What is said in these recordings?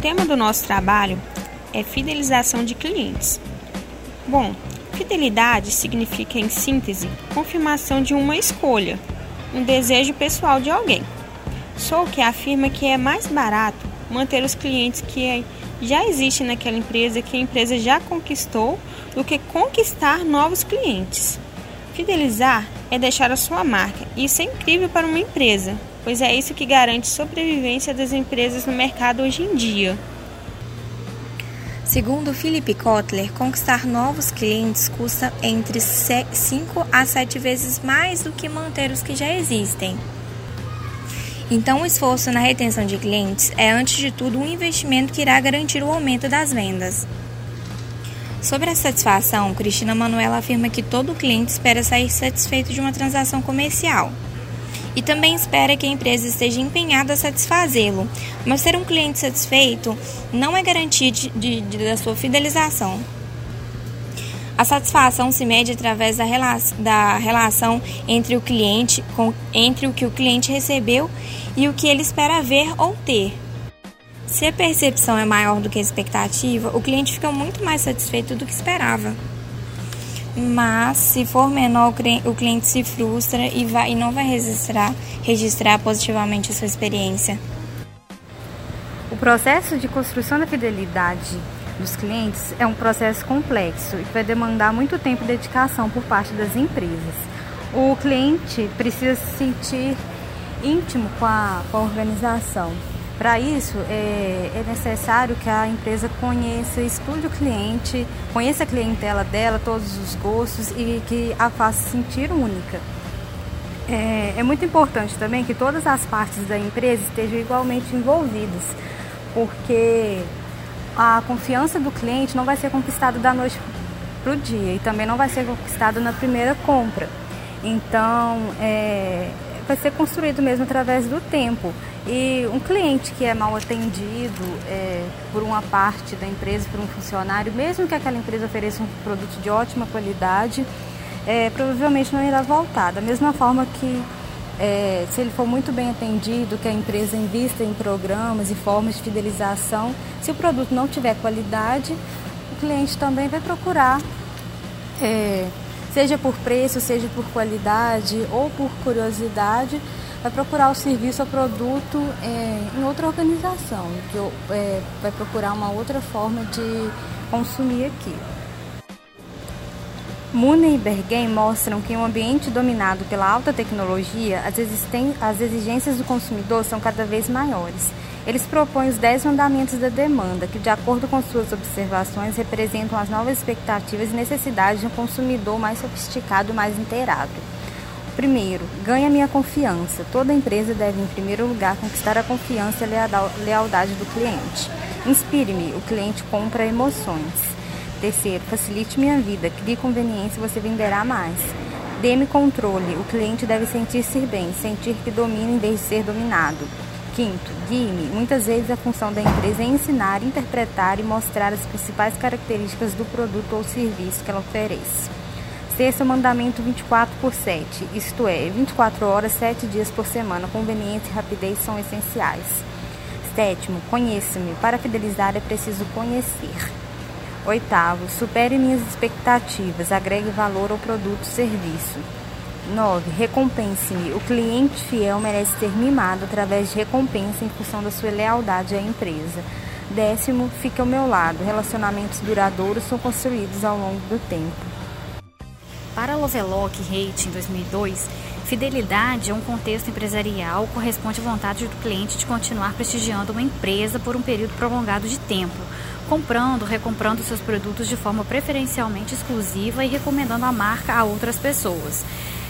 tema do nosso trabalho é fidelização de clientes. Bom, fidelidade significa, em síntese, confirmação de uma escolha, um desejo pessoal de alguém. Sou que afirma que é mais barato manter os clientes que já existem naquela empresa, que a empresa já conquistou, do que conquistar novos clientes. Fidelizar é deixar a sua marca, e isso é incrível para uma empresa, pois é isso que garante sobrevivência das empresas no mercado hoje em dia. Segundo Philip Kotler, conquistar novos clientes custa entre 5 a 7 vezes mais do que manter os que já existem. Então, o esforço na retenção de clientes é, antes de tudo, um investimento que irá garantir o aumento das vendas. Sobre a satisfação, Cristina Manuela afirma que todo cliente espera sair satisfeito de uma transação comercial e também espera que a empresa esteja empenhada a satisfazê-lo, mas ser um cliente satisfeito não é garantia de, de, de, da sua fidelização. A satisfação se mede através da, rela da relação entre o cliente com, entre o que o cliente recebeu e o que ele espera ver ou ter. Se a percepção é maior do que a expectativa, o cliente fica muito mais satisfeito do que esperava. Mas se for menor, o cliente se frustra e, vai, e não vai registrar, registrar positivamente a sua experiência. O processo de construção da fidelidade dos clientes é um processo complexo e vai demandar muito tempo e dedicação por parte das empresas. O cliente precisa se sentir íntimo com a, com a organização. Para isso, é, é, necessário que a empresa conheça, estude o cliente, conheça a clientela dela, todos os gostos e que a faça sentir única. É, é muito importante também que todas as partes da empresa estejam igualmente envolvidas, porque a confiança do cliente não vai ser conquistada da noite para o dia e também não vai ser conquistada na primeira compra. Então, é, vai ser construído mesmo através do tempo. E um cliente que é mal atendido é, por uma parte da empresa, por um funcionário, mesmo que aquela empresa ofereça um produto de ótima qualidade, é, provavelmente não irá voltar. Da mesma forma que é, se ele for muito bem atendido, que a empresa invista em programas e formas de fidelização, se o produto não tiver qualidade, o cliente também vai procurar, é, seja por preço, seja por qualidade ou por curiosidade, vai procurar o serviço ou produto é, em outra organização, que, é, vai procurar uma outra forma de consumir aquilo. Mune e Bergen mostram que em um ambiente dominado pela alta tecnologia, as, as exigências do consumidor são cada vez maiores. Eles propõem os 10 mandamentos da demanda, que, de acordo com suas observações, representam as novas expectativas e necessidades de um consumidor mais sofisticado mais inteirado. Primeiro, ganha minha confiança. Toda empresa deve, em primeiro lugar, conquistar a confiança e a lealdade do cliente. Inspire-me, o cliente compra emoções. Terceiro, facilite minha vida. Crie conveniência, você venderá mais. Dê-me controle. O cliente deve sentir-se bem, sentir que domina em vez de ser dominado. Quinto, guie-me. Muitas vezes a função da empresa é ensinar, interpretar e mostrar as principais características do produto ou serviço que ela oferece. Sexto mandamento 24 por 7, isto é, 24 horas, 7 dias por semana. Conveniência e rapidez são essenciais. Sétimo, conheça-me. Para fidelizar é preciso conhecer. Oitavo, supere minhas expectativas, agregue valor ao produto ou serviço. 9. Recompense-me. O cliente fiel merece ser mimado através de recompensa em função da sua lealdade à empresa. Décimo, fique ao meu lado. Relacionamentos duradouros são construídos ao longo do tempo. Para Lovelock Haight, em 2002, fidelidade é um contexto empresarial corresponde à vontade do cliente de continuar prestigiando uma empresa por um período prolongado de tempo comprando, recomprando seus produtos de forma preferencialmente exclusiva e recomendando a marca a outras pessoas.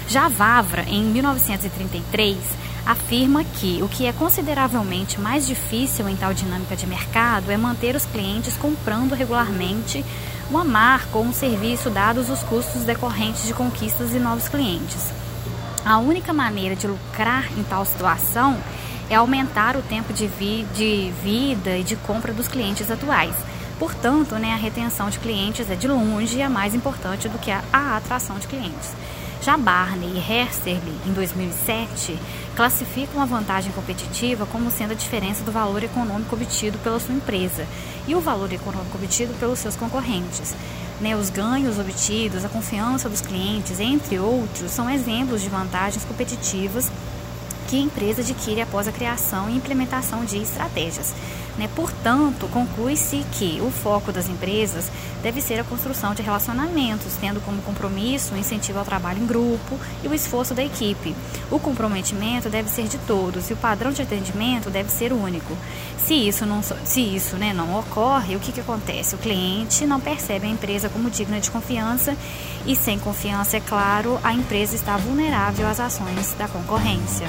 Já Vavra, em 1933, afirma que o que é consideravelmente mais difícil em tal dinâmica de mercado é manter os clientes comprando regularmente uma marca ou um serviço dados os custos decorrentes de conquistas e novos clientes. A única maneira de lucrar em tal situação é aumentar o tempo de, vi de vida e de compra dos clientes atuais. Portanto, né, a retenção de clientes é de longe a mais importante do que a, a atração de clientes. Já Barney e Hersterly, em 2007, classificam a vantagem competitiva como sendo a diferença do valor econômico obtido pela sua empresa e o valor econômico obtido pelos seus concorrentes. Né, os ganhos obtidos, a confiança dos clientes, entre outros, são exemplos de vantagens competitivas que a empresa adquire após a criação e implementação de estratégias. Né? Portanto, conclui-se que o foco das empresas deve ser a construção de relacionamentos, tendo como compromisso o incentivo ao trabalho em grupo e o esforço da equipe. O comprometimento deve ser de todos e o padrão de atendimento deve ser único. Se isso não, se isso, né, não ocorre, o que, que acontece? O cliente não percebe a empresa como digna de confiança e, sem confiança, é claro, a empresa está vulnerável às ações da concorrência.